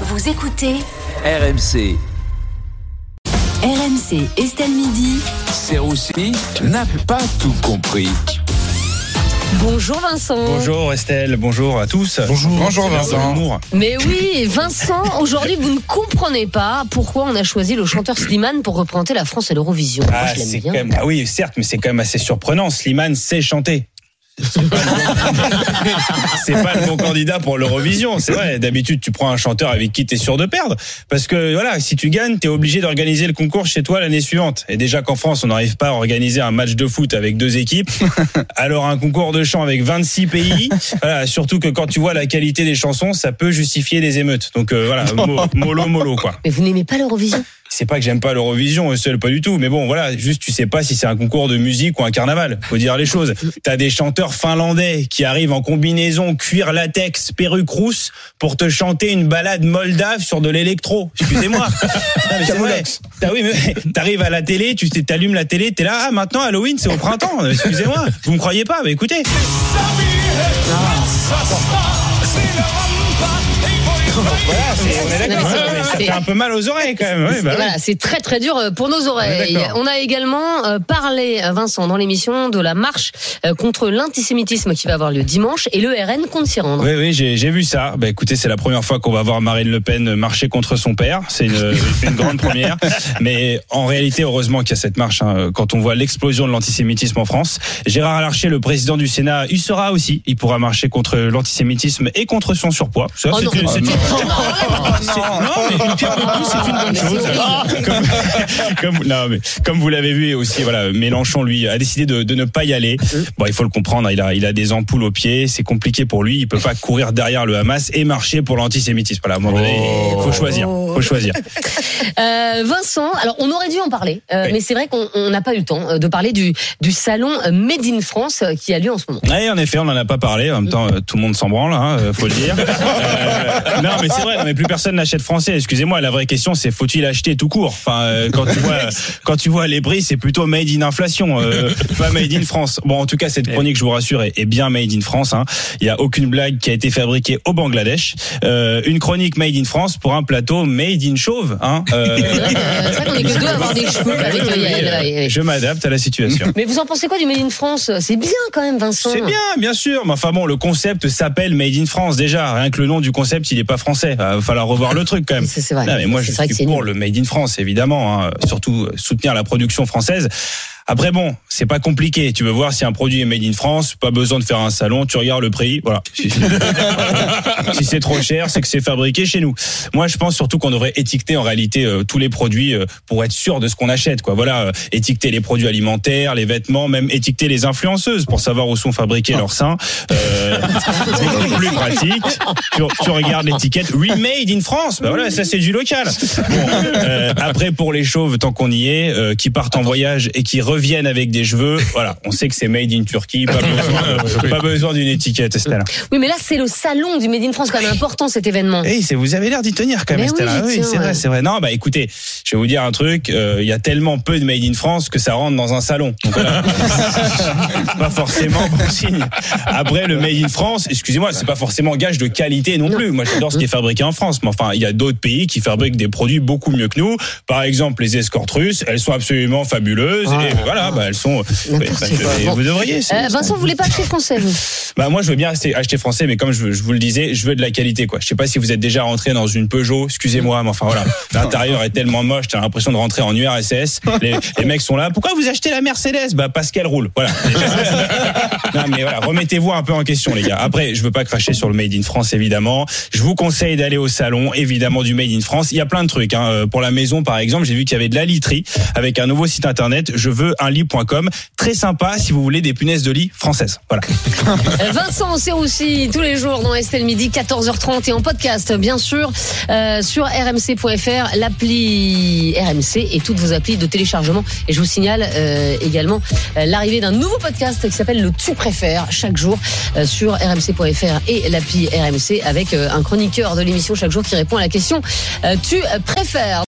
Vous écoutez RMC, RMC Estelle Midi. Serroussi n'a pas tout compris. Bonjour Vincent. Bonjour Estelle, bonjour à tous. Bonjour, bonjour Vincent. Mais oui, Vincent, aujourd'hui vous ne comprenez pas pourquoi on a choisi le chanteur Slimane pour représenter la France à l'Eurovision. Moi, Ah, je l'aime c'est bien. quand même, ah oui, certes, mais c'est quand même assez surprenant. Slimane sait chanter. C'est pas le bon candidat pour l'Eurovision, c'est vrai. D'habitude, tu prends un chanteur avec qui t'es sûr de perdre. Parce que voilà, si tu gagnes, t'es obligé d'organiser le concours chez toi l'année suivante. Et déjà qu'en France, on n'arrive pas à organiser un match de foot avec deux équipes. Alors un concours de chant avec 26 pays. Voilà, surtout que quand tu vois la qualité des chansons, ça peut justifier des émeutes. Donc euh, voilà, mo- mollo mollo quoi. Mais vous n'aimez pas l'Eurovision? C'est pas que j'aime pas l'Eurovision, seul pas du tout, mais bon voilà, juste tu sais pas si c'est un concours de musique ou un carnaval. Faut dire les choses. T'as des chanteurs finlandais qui arrivent en combinaison cuir latex, perruque rousse pour te chanter une balade moldave sur de l'électro. Excusez-moi. T'as oui, mais t'arrives à la télé, tu t'allumes la télé, t'es là. Ah maintenant Halloween c'est au printemps. Excusez-moi. Vous me croyez pas Mais écoutez. Ça c'est- fait un peu mal aux oreilles quand même. Ouais, bah oui. Voilà, c'est très très dur euh, pour nos oreilles. d'accord. On a également euh, parlé, euh, Vincent, dans l'émission de la marche contre l'antisémitisme qui va avoir lieu dimanche et le RN compte s'y rendre. Oui, oui, j'ai vu ça. Bah, écoutez, c'est la première fois qu'on va voir Marine Le Pen marcher contre son père. C'est une, une grande première. Mais en réalité, heureusement qu'il y a cette marche. hein, quand on voit l'explosion de l'antisémitisme en France, Gérard Larcher, le président du Sénat, il sera aussi. Il pourra marcher contre l'antisémitisme et contre son surpoids. Ça, Oh c'est non. une- une- Oh c'est- non, mais pierre de plus, c'est une bonne chose. Comme, comme- non, mais comme vous l'avez vu aussi, voilà, Mélenchon lui a décidé de, de ne pas y aller. Bon, il faut le comprendre. Il a, il a des ampoules aux pieds. C'est compliqué pour lui. Il peut pas courir derrière le Hamas et marcher pour l'antisémitisme. Voilà, à un moment donné, il faut choisir. Faut choisir. Euh, Vincent, alors on aurait dû en parler, euh, Oui. mais c'est vrai qu'on on n'a pas eu le temps euh, de parler du, du salon Made in France qui a lieu en ce moment. Oui, en effet, on n'en a pas parlé. En même temps, tout le monde s'en branle, hein, faut le dire. Euh, non, mais c'est vrai. Non, mais plus personne n'achète français. Excusez-moi. La vraie question, c'est faut-il acheter tout court? Enfin, euh, quand tu vois, quand tu vois les prix, c'est plutôt made in inflation, euh, pas made in France. Bon, en tout cas, cette chronique, je vous rassure, est, bien made in France. hein. Il y a aucune blague qui a été fabriquée au Bangladesh. Euh, une chronique made in France pour un plateau made in chauve. Hein. Euh, C'est vrai que- c'est vrai qu'on est que deux à avoir des cheveux avec oui, oui, Yael, ouais, ouais. Je m'adapte à la situation. Mais vous en pensez quoi du Made in France? C'est bien quand même, Vincent. C'est bien, bien sûr. Mais enfin bon, le concept s'appelle Made in France déjà. Rien que le nom du concept, il est pas français. Il va falloir revoir le truc quand même. C'est vrai. Non, mais moi, je suis pour nul. le Made in France, évidemment. hein. Surtout soutenir la production française. Après bon, c'est pas compliqué. Tu veux voir si un produit est made in France, pas besoin de faire un salon. Tu regardes le prix, voilà. Si, c'est trop cher, c'est que c'est fabriqué chez nous. Moi, je pense surtout qu'on devrait étiqueter en réalité euh, tous les produits euh, pour être sûr de ce qu'on achète. Quoi. Voilà, euh, étiqueter les produits alimentaires, les vêtements, même étiqueter les influenceuses pour savoir où sont fabriqués leurs seins. Euh, c'est beaucoup plus pratique. Tu, tu regardes l'étiquette Remade in France. Bah voilà, ça c'est du local. Bon, euh, après pour les chauves, tant qu'on y est, euh, qui partent en voyage et qui reviennent avec des cheveux, voilà, on sait que c'est made in Turquie. Pas besoin, pas besoin d'une étiquette, Estelle. Oui, mais là, c'est le salon du Made in France, quand même important cet événement. Eh, vous avez l'air d'y tenir quand même, Mais oui, Estelle. Ah c'est ouais. vrai, c'est vrai. Non, bah écoutez, je vais vous dire un truc. euh, Il y a tellement peu de made in France que ça rentre dans un salon. Donc, voilà. pas forcément bon signe. Après, le made in France, excusez-moi, c'est pas forcément gage de qualité non plus. Moi, j'adore ce qui est fabriqué en France, mais enfin, il y a d'autres pays qui fabriquent des produits beaucoup mieux que nous. Par exemple, les escortes russes, elles sont absolument fabuleuses. Ah. et voilà, bah elles sont. Bah, vous devriez. Euh, Vincent, vous voulez pas acheter français, vous? Bah moi je veux bien acheter, acheter français, mais comme je, je vous le disais, je veux de la qualité quoi. Je sais pas si vous êtes déjà rentré dans une Peugeot, excusez-moi, mais enfin voilà, l'intérieur est tellement moche, t'as l'impression de rentrer en URSS. Les, les mecs sont là, pourquoi vous achetez la Mercedes? Bah parce qu'elle roule. Voilà. non mais voilà, remettez-vous un peu en question les gars. Après, je veux pas cracher sur le Made in France évidemment. Je vous conseille d'aller au salon évidemment du Made in France. Il y a plein de trucs. Hein. Euh, Pour la maison par exemple, j'ai vu qu'il y avait de la literie avec un nouveau site internet. Je veux un lit.com, très sympa si vous voulez des punaises de lit françaises. Voilà. Euh, Vincent, c'est aussi tous les jours dans Estelle Midi, 14h30 et en podcast, bien sûr, euh, sur rmc.fr, l'appli RMC et toutes vos applis de téléchargement. Et je vous signale euh, également l'arrivée d'un nouveau podcast qui s'appelle Le Tu préfères chaque jour sur rmc.fr et l'appli RMC avec un chroniqueur de l'émission chaque jour qui répond à la question Tu préfères?